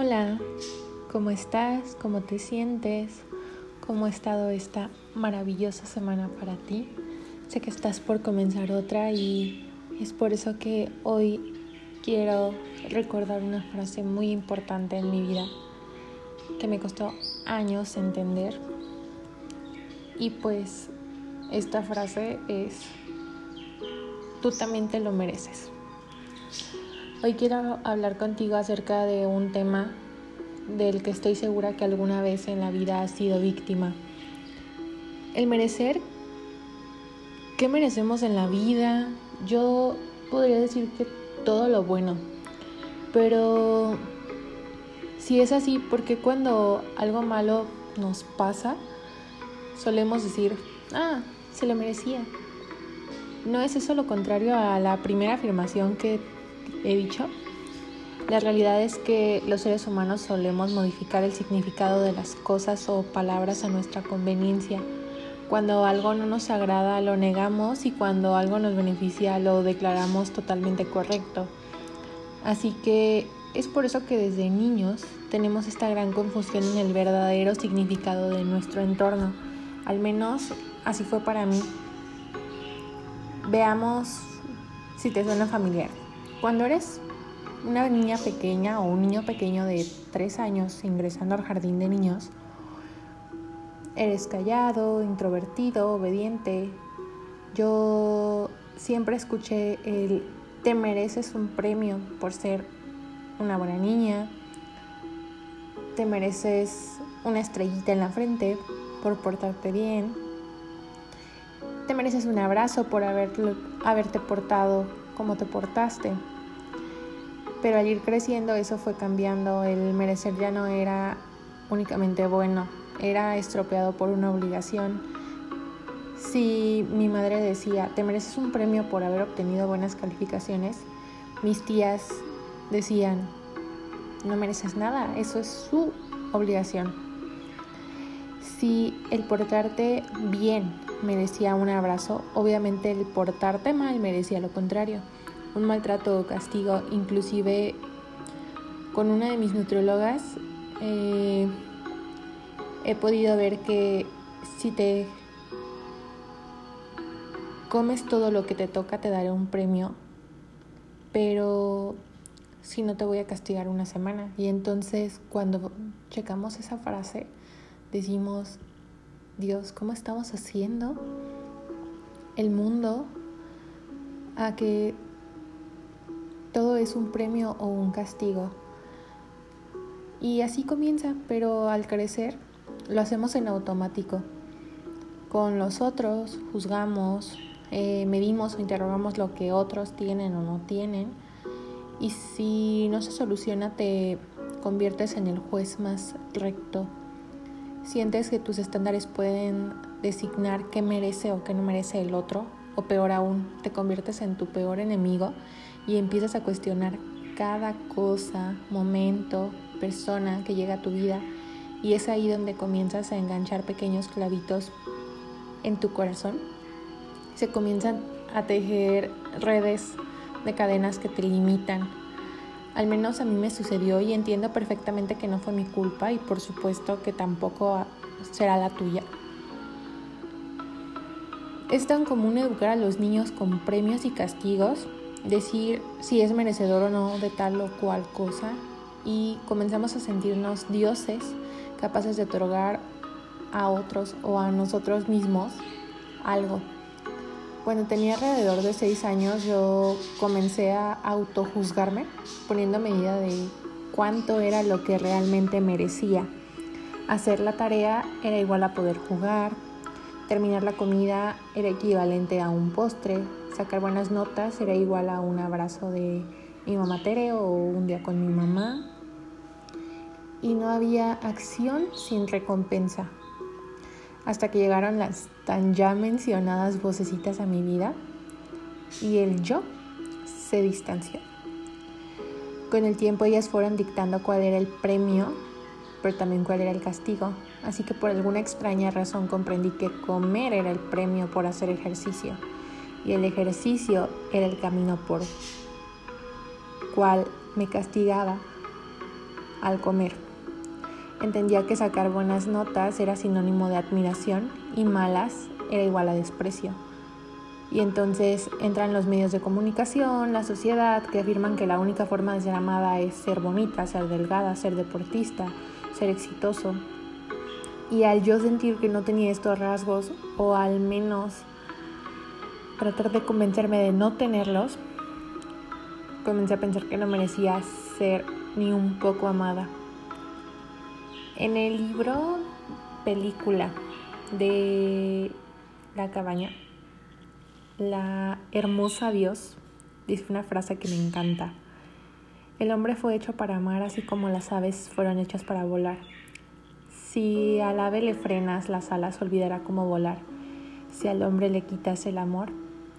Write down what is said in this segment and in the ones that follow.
Hola, ¿cómo estás? ¿Cómo te sientes? ¿Cómo ha estado esta maravillosa semana para ti? Sé que estás por comenzar otra y es por eso que hoy quiero recordar una frase muy importante en mi vida que me costó años entender. Y pues esta frase es, tú también te lo mereces. Hoy quiero hablar contigo acerca de un tema del que estoy segura que alguna vez en la vida has sido víctima. El merecer, ¿qué merecemos en la vida? Yo podría decir que todo lo bueno, pero si es así, ¿por qué cuando algo malo nos pasa solemos decir, ah, se lo merecía? ¿No es eso lo contrario a la primera afirmación que he dicho? La realidad es que los seres humanos solemos modificar el significado de las cosas o palabras a nuestra conveniencia. Cuando algo no nos agrada lo negamos y cuando algo nos beneficia lo declaramos totalmente correcto. Así que es por eso que desde niños tenemos esta gran confusión en el verdadero significado de nuestro entorno. Al menos así fue para mí. Veamos si te suena familiar. Cuando eres una niña pequeña o un niño pequeño de tres años ingresando al jardín de niños, eres callado, introvertido, obediente. Yo siempre escuché el te mereces un premio por ser una buena niña, te mereces una estrellita en la frente por portarte bien, te mereces un abrazo por haberte portado como te portaste. Pero al ir creciendo eso fue cambiando, el merecer ya no era únicamente bueno, era estropeado por una obligación. Si mi madre decía, te mereces un premio por haber obtenido buenas calificaciones, mis tías decían, no mereces nada, eso es su obligación. Si el portarte bien merecía un abrazo, obviamente el portarte mal merecía lo contrario, un maltrato o castigo. Inclusive con una de mis nutriólogas eh, he podido ver que si te comes todo lo que te toca te daré un premio, pero si no te voy a castigar una semana. Y entonces cuando checamos esa frase, decimos, Dios, ¿cómo estamos haciendo el mundo a que todo es un premio o un castigo? Y así comienza, pero al crecer lo hacemos en automático. Con los otros juzgamos, eh, medimos o interrogamos lo que otros tienen o no tienen. Y si no se soluciona, te conviertes en el juez más recto sientes que tus estándares pueden designar qué merece o qué no merece el otro, o peor aún, te conviertes en tu peor enemigo y empiezas a cuestionar cada cosa, momento, persona que llega a tu vida. Y es ahí donde comienzas a enganchar pequeños clavitos en tu corazón. Se comienzan a tejer redes de cadenas que te limitan, al menos a mí me sucedió y entiendo perfectamente que no fue mi culpa y por supuesto que tampoco será la tuya. Es tan común educar a los niños con premios y castigos, decir si es merecedor o no de tal o cual cosa y comenzamos a sentirnos dioses capaces de otorgar a otros o a nosotros mismos algo cuando tenía alrededor de seis años yo comencé a autojuzgarme, poniendo medida de cuánto era lo que realmente merecía. Hacer la tarea era igual a poder jugar, terminar la comida era equivalente a un postre, sacar buenas notas era igual a un abrazo de mi mamá Tere o un día con mi mamá. Y no había acción sin recompensa hasta que llegaron las tan ya mencionadas vocecitas a mi vida y el yo se distanció. Con el tiempo ellas fueron dictando cuál era el premio, pero también cuál era el castigo. Así que por alguna extraña razón comprendí que comer era el premio por hacer ejercicio y el ejercicio era el camino por cual me castigaba. al comer. Entendía que sacar buenas notas era sinónimo de admiración y malas era igual a desprecio. Y entonces entran los medios de comunicación, la sociedad, que afirman que la única forma de ser amada es ser bonita, ser delgada, ser deportista, ser exitoso. Y al yo sentir que no tenía estos rasgos, o al menos tratar de convencerme de no tenerlos, comencé a pensar que no merecía ser ni un poco amada. En el libro película de La cabaña, la hermosa Dios dice una frase que me encanta. El hombre fue hecho para amar así como las aves fueron hechas para volar. Si al ave le frenas las alas, olvidará cómo volar. Si al hombre le quitas el amor,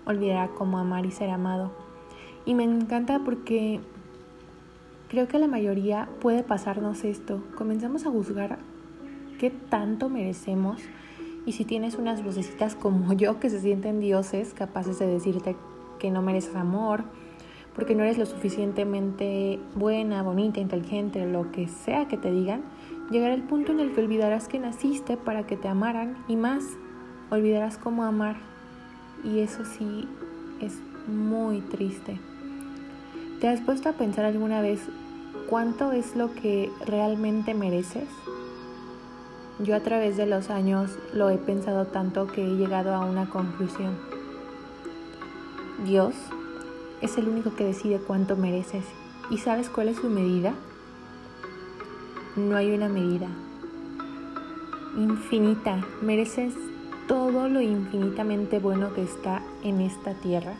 olvidará cómo amar y ser amado. Y me encanta porque creo que la mayoría puede pasarnos esto. Comenzamos a juzgar qué tanto merecemos y si tienes unas vocecitas como yo que se sienten dioses, capaces de decirte que no mereces amor, porque no eres lo suficientemente buena, bonita, inteligente, lo que sea que te digan, llegará el punto en el que olvidarás que naciste para que te amaran y más, olvidarás cómo amar. Y eso sí es muy triste. ¿Te has puesto a pensar alguna vez cuánto es lo que realmente mereces? Yo a través de los años lo he pensado tanto que he llegado a una conclusión. Dios es el único que decide cuánto mereces. ¿Y sabes cuál es su medida? No hay una medida. Infinita. Mereces todo lo infinitamente bueno que está en esta tierra.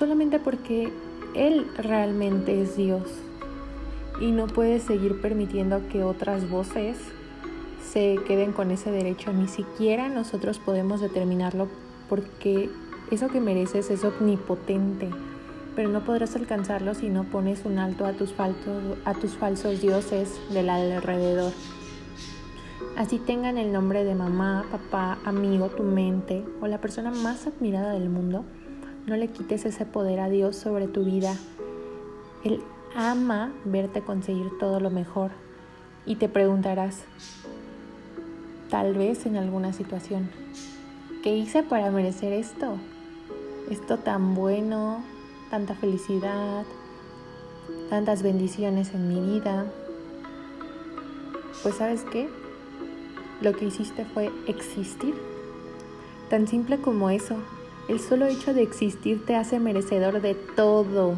Solamente porque Él realmente es Dios. Y no puedes seguir permitiendo que otras voces se queden con ese derecho, ni siquiera nosotros podemos determinarlo porque eso que mereces es omnipotente, pero no podrás alcanzarlo si no pones un alto a tus, falsos, a tus falsos dioses del alrededor. Así tengan el nombre de mamá, papá, amigo, tu mente o la persona más admirada del mundo, no le quites ese poder a Dios sobre tu vida. Él ama verte conseguir todo lo mejor y te preguntarás, tal vez en alguna situación. ¿Qué hice para merecer esto? Esto tan bueno, tanta felicidad, tantas bendiciones en mi vida. Pues sabes qué? Lo que hiciste fue existir. Tan simple como eso. El solo hecho de existir te hace merecedor de todo.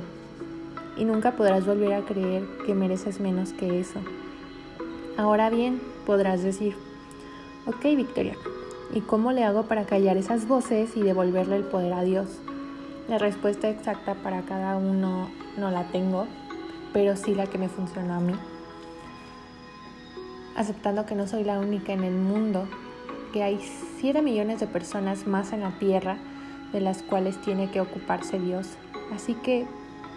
Y nunca podrás volver a creer que mereces menos que eso. Ahora bien, podrás decir, Ok, Victoria, ¿y cómo le hago para callar esas voces y devolverle el poder a Dios? La respuesta exacta para cada uno no la tengo, pero sí la que me funcionó a mí. Aceptando que no soy la única en el mundo, que hay 7 millones de personas más en la tierra de las cuales tiene que ocuparse Dios. Así que,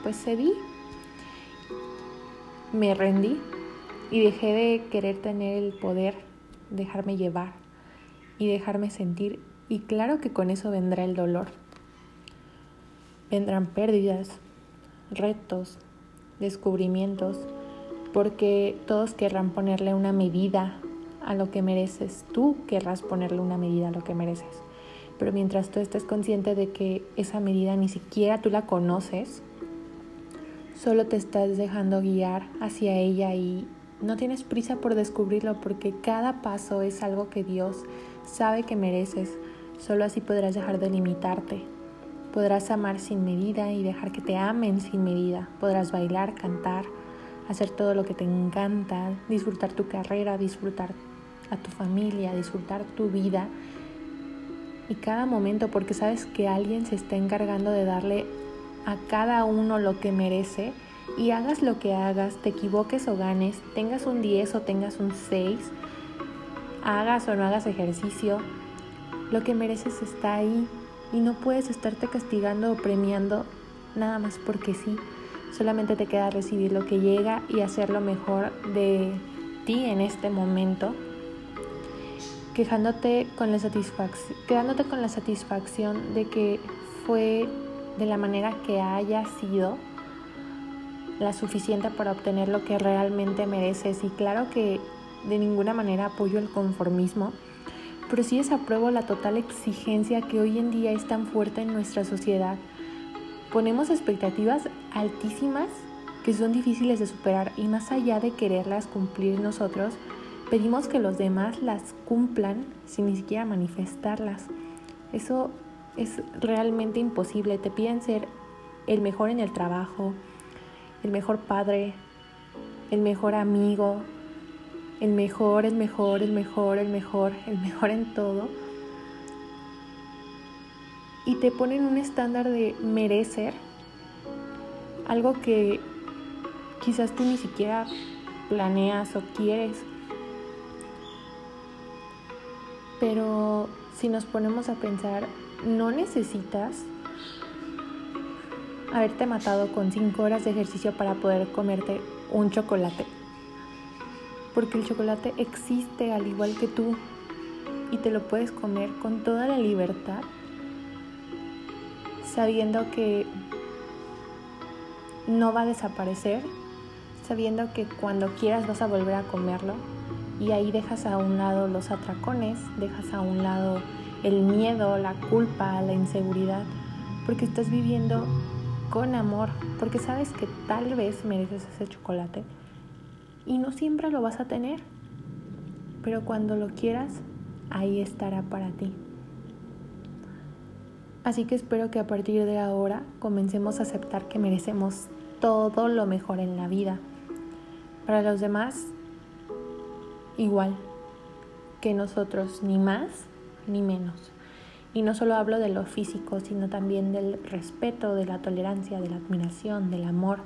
pues cedí, me rendí y dejé de querer tener el poder dejarme llevar y dejarme sentir y claro que con eso vendrá el dolor. Vendrán pérdidas, retos, descubrimientos, porque todos querrán ponerle una medida a lo que mereces. Tú querrás ponerle una medida a lo que mereces. Pero mientras tú estés consciente de que esa medida ni siquiera tú la conoces, solo te estás dejando guiar hacia ella y no tienes prisa por descubrirlo porque cada paso es algo que Dios sabe que mereces. Solo así podrás dejar de limitarte. Podrás amar sin medida y dejar que te amen sin medida. Podrás bailar, cantar, hacer todo lo que te encanta, disfrutar tu carrera, disfrutar a tu familia, disfrutar tu vida y cada momento porque sabes que alguien se está encargando de darle a cada uno lo que merece y hagas lo que hagas, te equivoques o ganes, tengas un 10 o tengas un 6, hagas o no hagas ejercicio, lo que mereces está ahí y no puedes estarte castigando o premiando nada más porque sí. Solamente te queda recibir lo que llega y hacer lo mejor de ti en este momento, quejándote con la satisfacción, quedándote con la satisfacción de que fue de la manera que haya sido la suficiente para obtener lo que realmente mereces. Y claro que de ninguna manera apoyo el conformismo, pero sí desapruebo la total exigencia que hoy en día es tan fuerte en nuestra sociedad. Ponemos expectativas altísimas que son difíciles de superar y más allá de quererlas cumplir nosotros, pedimos que los demás las cumplan sin ni siquiera manifestarlas. Eso es realmente imposible. Te piden ser el mejor en el trabajo, el mejor padre, el mejor amigo, el mejor, el mejor, el mejor, el mejor, el mejor en todo. Y te ponen un estándar de merecer algo que quizás tú ni siquiera planeas o quieres. Pero si nos ponemos a pensar, no necesitas haberte matado con 5 horas de ejercicio para poder comerte un chocolate. Porque el chocolate existe al igual que tú y te lo puedes comer con toda la libertad, sabiendo que no va a desaparecer, sabiendo que cuando quieras vas a volver a comerlo y ahí dejas a un lado los atracones, dejas a un lado el miedo, la culpa, la inseguridad, porque estás viviendo con amor, porque sabes que tal vez mereces ese chocolate y no siempre lo vas a tener, pero cuando lo quieras, ahí estará para ti. Así que espero que a partir de ahora comencemos a aceptar que merecemos todo lo mejor en la vida. Para los demás, igual que nosotros, ni más ni menos. Y no solo hablo de lo físico, sino también del respeto, de la tolerancia, de la admiración, del amor.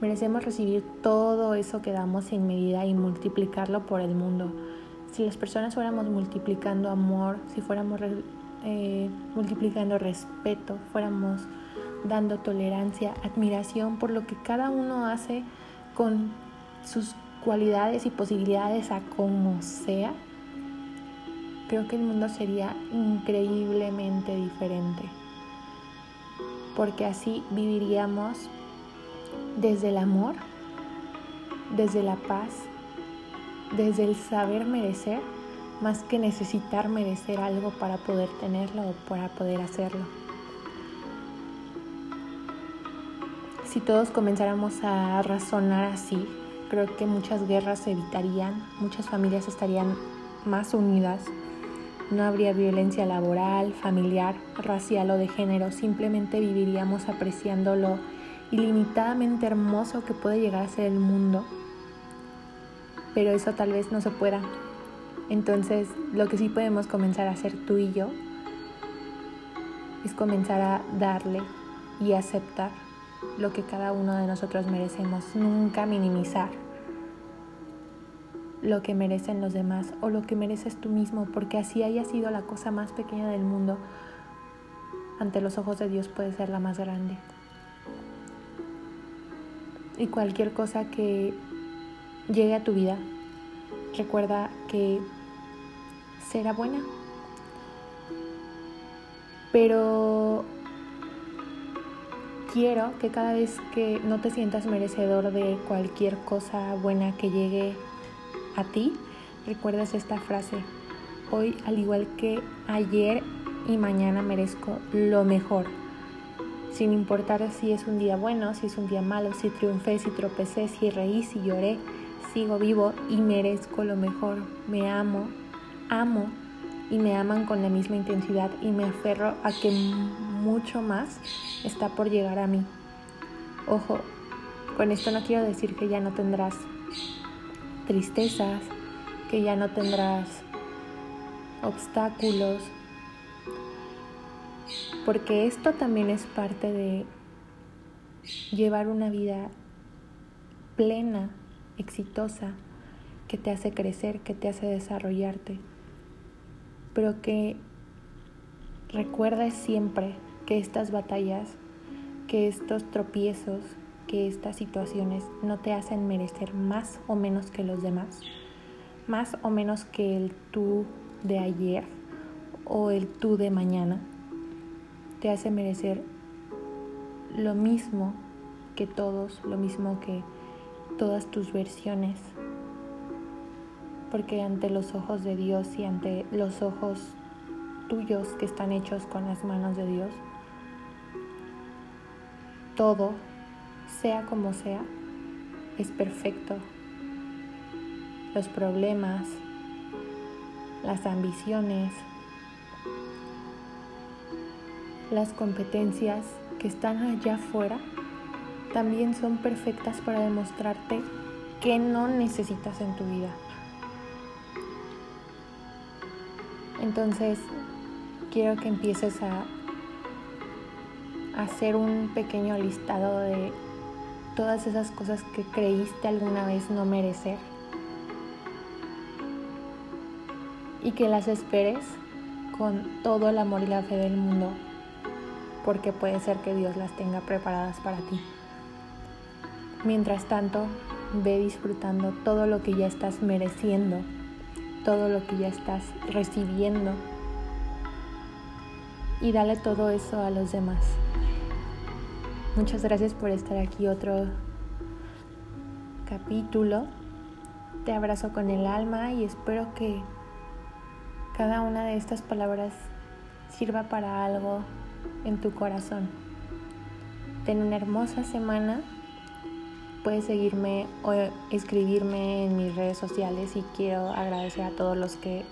Merecemos recibir todo eso que damos sin medida y multiplicarlo por el mundo. Si las personas fuéramos multiplicando amor, si fuéramos eh, multiplicando respeto, fuéramos dando tolerancia, admiración por lo que cada uno hace con sus cualidades y posibilidades a como sea, creo que el mundo sería increíblemente diferente. Porque así viviríamos desde el amor, desde la paz, desde el saber merecer, más que necesitar merecer algo para poder tenerlo o para poder hacerlo. Si todos comenzáramos a razonar así, creo que muchas guerras se evitarían, muchas familias estarían más unidas, no habría violencia laboral, familiar, racial o de género, simplemente viviríamos apreciando lo ilimitadamente hermoso que puede llegar a ser el mundo. Pero eso tal vez no se pueda. Entonces, lo que sí podemos comenzar a hacer tú y yo es comenzar a darle y aceptar lo que cada uno de nosotros merecemos, nunca minimizar lo que merecen los demás o lo que mereces tú mismo, porque así haya sido la cosa más pequeña del mundo, ante los ojos de Dios puede ser la más grande. Y cualquier cosa que llegue a tu vida, recuerda que será buena. Pero quiero que cada vez que no te sientas merecedor de cualquier cosa buena que llegue a ti, recuerdas esta frase. Hoy, al igual que ayer y mañana, merezco lo mejor. Sin importar si es un día bueno, si es un día malo, si triunfé, si tropecé, si reí, si lloré, sigo vivo y merezco lo mejor. Me amo, amo y me aman con la misma intensidad y me aferro a que mucho más está por llegar a mí. Ojo, con esto no quiero decir que ya no tendrás tristezas, que ya no tendrás obstáculos, porque esto también es parte de llevar una vida plena, exitosa, que te hace crecer, que te hace desarrollarte, pero que recuerda siempre que estas batallas, que estos tropiezos, que estas situaciones no te hacen merecer más o menos que los demás, más o menos que el tú de ayer o el tú de mañana, te hace merecer lo mismo que todos, lo mismo que todas tus versiones, porque ante los ojos de Dios y ante los ojos tuyos que están hechos con las manos de Dios, todo, sea como sea, es perfecto. Los problemas, las ambiciones, las competencias que están allá afuera también son perfectas para demostrarte que no necesitas en tu vida. Entonces, quiero que empieces a hacer un pequeño listado de todas esas cosas que creíste alguna vez no merecer y que las esperes con todo el amor y la fe del mundo porque puede ser que Dios las tenga preparadas para ti. Mientras tanto, ve disfrutando todo lo que ya estás mereciendo, todo lo que ya estás recibiendo y dale todo eso a los demás. Muchas gracias por estar aquí otro capítulo. Te abrazo con el alma y espero que cada una de estas palabras sirva para algo en tu corazón. Ten una hermosa semana. Puedes seguirme o escribirme en mis redes sociales y quiero agradecer a todos los que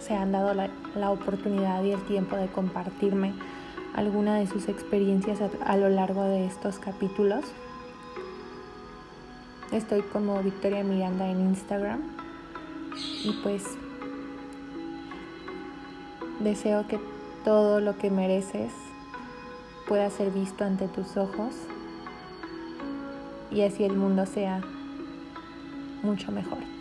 se han dado la, la oportunidad y el tiempo de compartirme alguna de sus experiencias a, lo largo de estos capítulos. Estoy como Victoria Miranda en Instagram y pues deseo que todo lo que mereces pueda ser visto ante tus ojos y así el mundo sea mucho mejor.